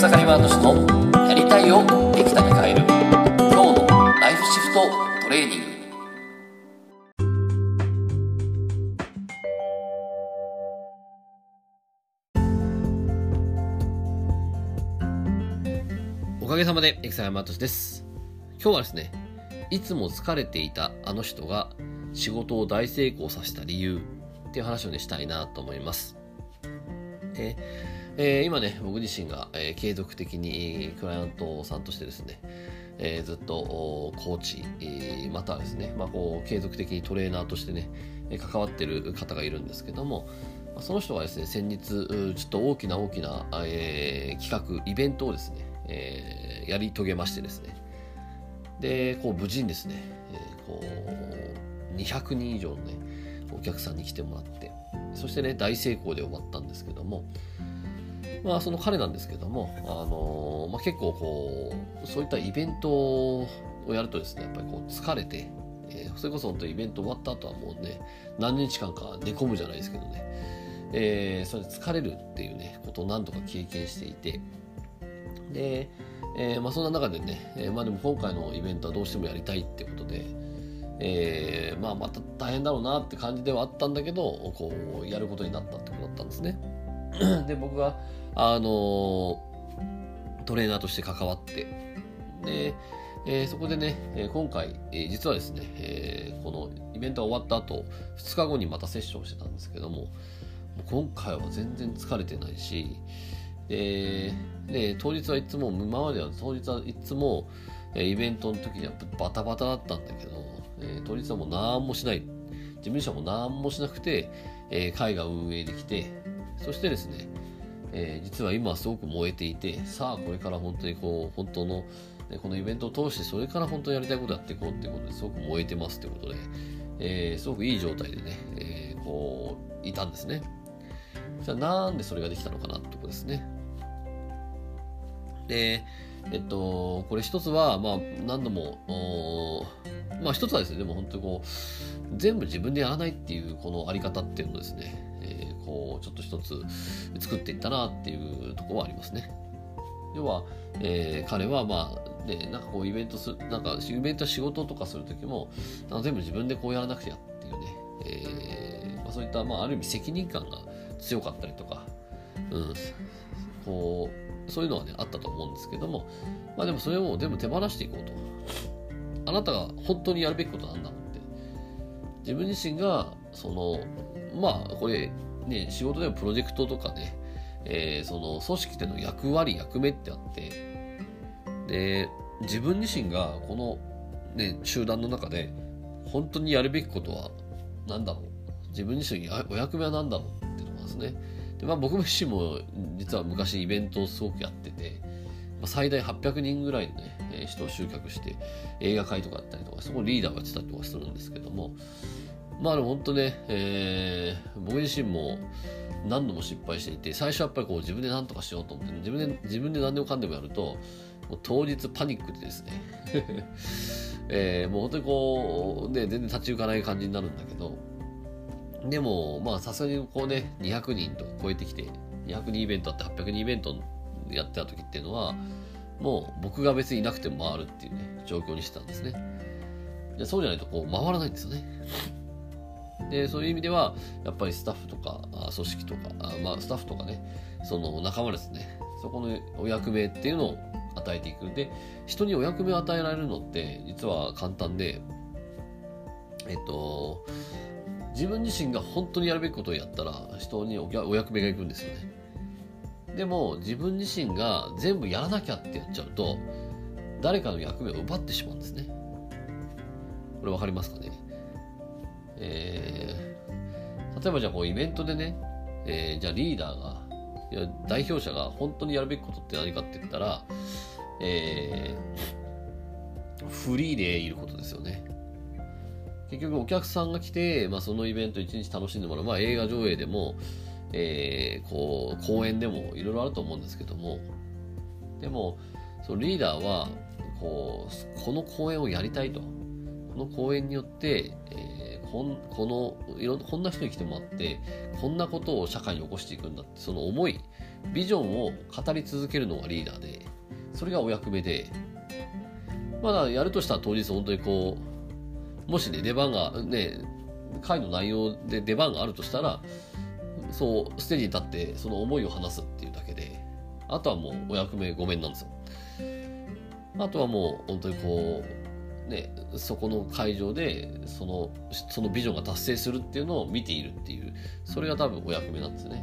草刈ワード氏のやりたいをできたに変える今日のライフシフトトレーニングおかげさまで、エクサヤマトシです。今日はですね、いつも疲れていたあの人が仕事を大成功させた理由っていう話をね、したいなと思います。で、えー今ね、僕自身が、えー継続的にクライアントさんとしてですね、えーずっとコーチ、えーまたはですね、まあ、こう継続的にトレーナーとしてね、関わってる方がいるんですけども、まその人がですね、先日、ちょっと大きな大きな、えー企画、イベントをですね、えーやり遂げましてですね、で、こう無事にですね、えーこう200人以上のね、お客さんに来てもらって、そしてね、大成功で終わったんですけども、まあ、その彼なんですけども、あのまあ、結構こう、そういったイベントをやるとですね、やっぱりこう疲れて、えーそれこそ本当イベント終わった後はもうね、何日間か寝込むじゃないですけどね、えーそれで疲れるっていうね、ことを何度か経験していて、で、えーまあ、そんな中でね、えまあでも今回のイベントはどうしてもやりたいってことで、えまあまた大変だろうなって感じではあったんだけど、こう、やることになったってことだったんですね。で、僕が、あのトレーナーとして関わって、で、えーそこでね、え今回、えー実はですね、えーこのイベントが終わった後、2日後にまたセッションしてたんですけども、も今回は全然疲れてないし、で、で当日はいつも、今までは当日はいつも、イベントの時にはバタバタだったんだけど、え当日はもう何もしない。事務所も何もしなくて、えー会が運営できて、そしてですね、えー実は今すごく燃えていて、さあこれから本当にこう、本当の、ねこのイベントを通してそれから本当にやりたいことやっていこうっていうことですごく燃えてますってことで、えーすごくいい状態でね、えーこう、いたんですね。じゃあなんでそれができたのかなってことですね。で、えっと、これ一つは、まあ、何度も、まあ一つはですね、でも本当にこう、全部自分でやらないっていうこのあり方っていうのですね、こう、ちょっと一つ作っていったなっていうところはありますね。要は、えー彼はまあ、ね、なんかこうイベントす、なんかイベント仕事とかするときも、なんか全部自分でこうやらなくちゃっていうね、えーまあ、そういった、まあある意味責任感が強かったりとか、うん、こう、そういうのはね、あったと思うんですけども、まあでもそれを全部手放していこうと。あなたが本当にやるべきことなんだって。自分自身が、その、まあこれ、ね、仕事でもプロジェクトとかね、えーその組織での役割、役目ってあって、で、自分自身がこの、ね、集団の中で本当にやるべきことは何だろう自分自身やお役目は何だろうっていうのがですね。で、まあ僕自身も実は昔イベントをすごくやってて、まあ、最大800人ぐらいのね、え人を集客して映画会とかやったりとか、そこリーダーがやってたりとかするんですけども、まあでも本当ね、えー僕自身も何度も失敗していて、最初はやっぱりこう自分で何とかしようと思って、自分で、自分で何でもかんでもやると、もう当日パニックでですね、えーもう本当にこう、ね、全然立ち行かない感じになるんだけど、でも、まあさすがにこうね、200人と超えてきて、200人イベントあって800人イベントやってた時っていうのは、もう僕が別にいなくても回るっていうね、状況にしてたんですね。でそうじゃないとこう回らないんですよね。で、そういう意味では、やっぱりスタッフとか、組織とか、あまあスタッフとかね、その仲間ですね、そこのお役目っていうのを与えていく。で、人にお役目を与えられるのって、実は簡単で、えっと、自分自身が本当にやるべきことをやったら、人にお役目が行くんですよね。でも、自分自身が全部やらなきゃってやっちゃうと、誰かの役目を奪ってしまうんですね。これわかりますかね？えー、例えばじゃあこうイベントでね、えーじゃあリーダーが、いや代表者が本当にやるべきことって何かって言ったら、えーフリーでいることですよね。結局お客さんが来て、まあ、そのイベント一日楽しんでもらう、まあ、映画上映でも、えーこう公演でもいろいろあると思うんですけども。でもそのリーダーはこうこの公演をやりたいと。この公演によって、えーこんこのいろんこんな人に来てもらってこんなことを社会に起こしていくんだってその思いビジョンを語り続けるのがリーダーでそれがお役目でまだやるとしたら当日本当にこうもしね出番がね会の内容で出番があるとしたらそうステージに立ってその思いを話すっていうだけであとはもうお役目ごめんなんですよ。あとはもう本当にこうねそこの会場でそのそのビジョンが達成するっていうのを見ているっていうそれが多分お役目なんですね。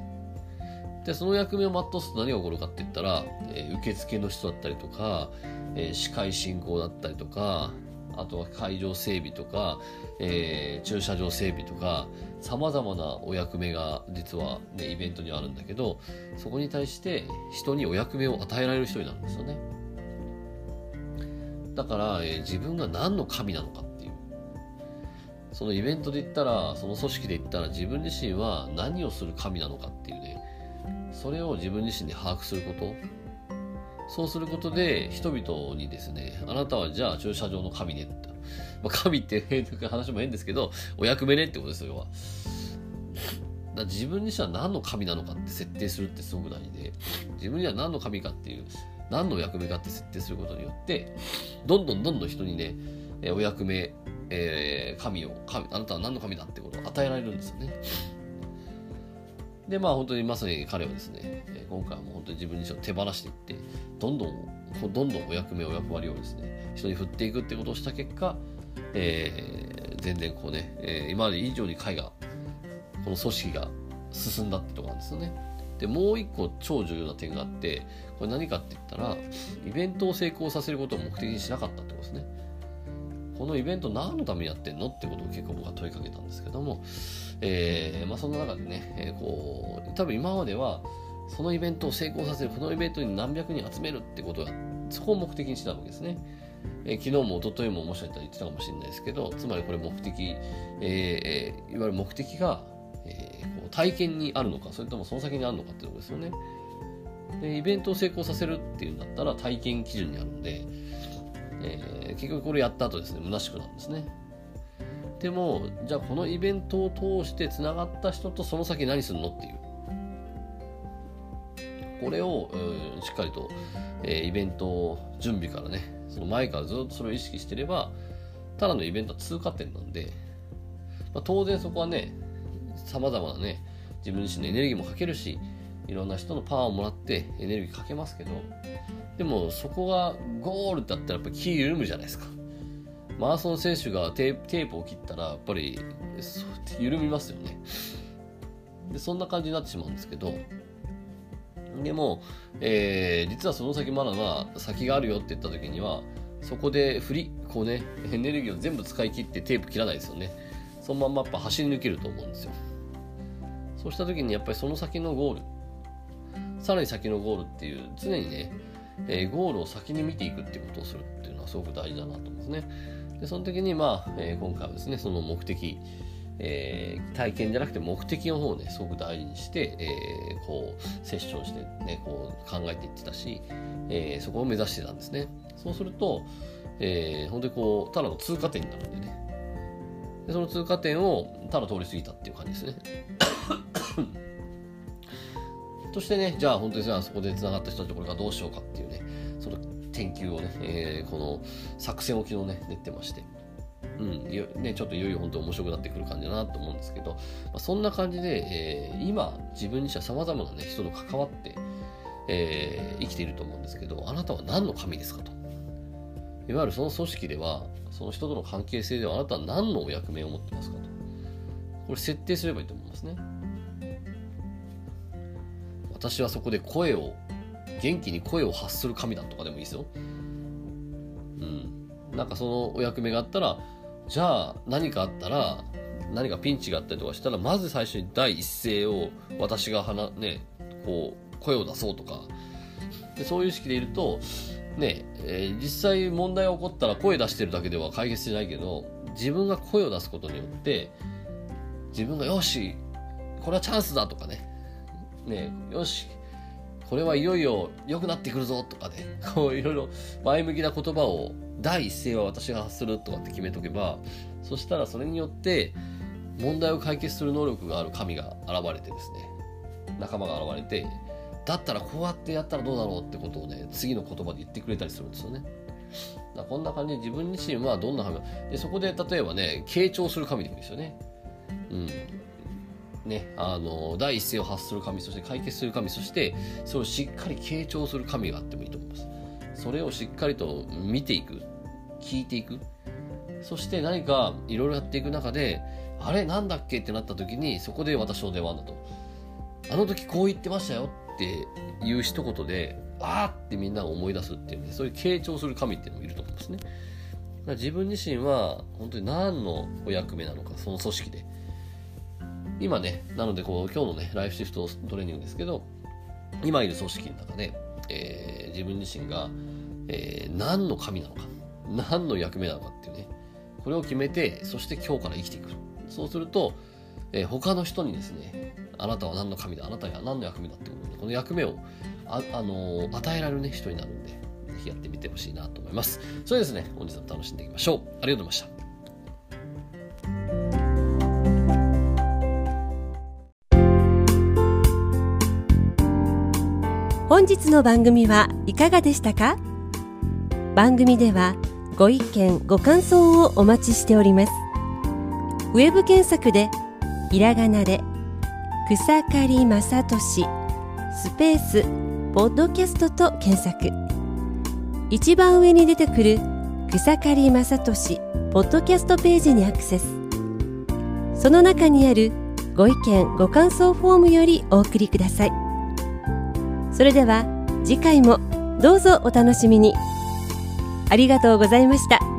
でその役目を全うすると何が起こるかって言ったら、えー、受付の人だったりとか、えー、司会進行だったりとかあとは会場整備とか、えー、駐車場整備とかさまざまなお役目が実は、ね、イベントにはあるんだけどそこに対して人にお役目を与えられる人になるんですよね。だから、えー、自分が何の神なのかっていうそのイベントで言ったらその組織で言ったら自分自身は何をする神なのかっていうねそれを自分自身で把握することそうすることで人々にですね、あなたはじゃあ駐車場の神ねって。まあ、神って話も変ですけど、お役目ねってことですよ、要は。だ自分自身は何の神なのかって設定するってすごく大事で、自分には何の神かっていう、何の役目かって設定することによって、どんどんどんどん人にね、お役目、えー、神を神、あなたは何の神だってことを与えられるんですよね。で、まあ本当にまさに彼はですね、今回はもう本当に自分自身を手放していって、どんどん、どんどんお役目、お役割をですね、人に振っていくってことをした結果、えー、全然こうね、えー、今まで以上に会が、この組織が進んだってとこなんですよね。で、もう一個超重要な点があって、これ何かって言ったら、イベントを成功させることを目的にしなかったってことですね。このイベント何のためにやってんのってことを結構僕は問いかけたんですけども、えー、まあ、その中でね、えー、こう、多分今までは、そのイベントを成功させる、このイベントに何百人集めるってことが、そこを目的にしてたわけですね。えー、昨日も一昨日ももしかしたら言ってたかもしれないですけど、つまりこれ目的、えー、いわゆる目的が、えー、こう体験にあるのか、それともその先にあるのかっていうとことですよね。で、イベントを成功させるっていうんだったら体験基準にあるんで、えー、結局これやった後ですね、虚しくなるんですね。でも、じゃあこのイベントを通してつながった人とその先何するのっていう。これを、うん、しっかりと、えー、イベント準備からね、その前からずっとそれを意識してれば、ただのイベントは通過点なんで、まあ、当然そこはね、様々なね、自分自身のエネルギーもかけるし、いろんな人のパワーをもらってエネルギーかけますけど、でもそこがゴールだったらやっぱ気緩むじゃないですか。マラソン選手がテープを切ったらやっぱり緩みますよね。でそんな感じになってしまうんですけど、でも、えー、実はその先まだまだ先があるよって言った時には、そこで振り、こうね、エネルギーを全部使い切ってテープ切らないですよね。そのまんまやっぱ走り抜けると思うんですよ。そうした時にやっぱりその先のゴール、さらに先のゴールっていう常にね、えー、ゴールを先に見ていくっていうことをするっていうのはすごく大事だなと思うんですね。で、その時にまあ、えー、今回はですね、その目的、えー、体験じゃなくて目的の方をね、すごく大事にして、えー、こう、セッションしてね、こう考えていってたし、えー、そこを目指してたんですね。そうすると、えー、本当にこう、ただの通過点になるんでね。でその通過点をただ通り過ぎたっていう感じですね。そしてね、じゃあ本当にじゃあそこで繋がった人たちこれからどうしようかっていうね、その研究をね、えー、この作戦置きのね、練ってまして。うん、ね、ちょっといよいよ本当に面白くなってくる感じだなと思うんですけど、まあ、そんな感じで、えー、今、自分自身は様々な、ね、人と関わって、えー、生きていると思うんですけど、あなたは何の神ですかと。いわゆるその組織では、その人との関係性ではあなたは何のお役目を持ってますかと。これ設定すればいいと思いますね。私はそこで声を、元気に声を発する神だとかでもいいですよ。うん。なんかそのお役目があったら、じゃあ何かあったら、何かピンチがあったりとかしたら、まず最初に第一声を私が話、ね、こう、声を出そうとか、でそういう意識でいると、ね、えー、実際問題が起こったら声出してるだけでは解決しないけど、自分が声を出すことによって、自分がよし、これはチャンスだとかね、ね、よし、これはいよいよ良くなってくるぞとかね、こういろいろ前向きな言葉を第一声は私が発するとかって決めとけば、そしたらそれによって問題を解決する能力がある神が現れてですね、仲間が現れて、だったらこうやってやったらどうだろうってことをね次の言葉で言ってくれたりするんですよね。だこんな感じで自分自身はどんな神でそこで例えばね傾聴する神でもいいですよね。うん。ね、あの第一声を発する神そして解決する神そしてそれをしっかり傾聴する神があってもいいと思います。それをしっかりと見ていく。聞いていく。そして何かいろいろやっていく中であれなんだっけってなった時にそこで私の出番だと。あの時こう言ってましたよ。っていう一言であーってみんなが思い出すっていうねそういう傾聴する神っていうのもいると思うんですね自分自身は本当に何のお役目なのかその組織で今ね、なのでこう今日のね、ライフシフトトレーニングですけど、今いる組織の中で、えー、自分自身が、えー、何の神なのか、何の役目なのかっていうね、これを決めて、そして今日から生きていく。そうすると、えー、他の人にですね、あなたは何の神だ、あなたは何の役目だってことで、この役目をあ、あのー、与えられるね、人になるんで、ぜひやってみてほしいなと思います。それですね、本日も楽しんでいきましょう。ありがとうございました。本日の番組はいかがでしたか？番組ではご意見ご感想をお待ちしておりますウェブ検索でひらがなで草刈正俊スペースポッドキャストと検索。一番上に出てくる草刈正俊ポッドキャストページにアクセス。その中にあるご意見ご感想フォームよりお送りください。それでは次回もどうぞお楽しみに。ありがとうございました。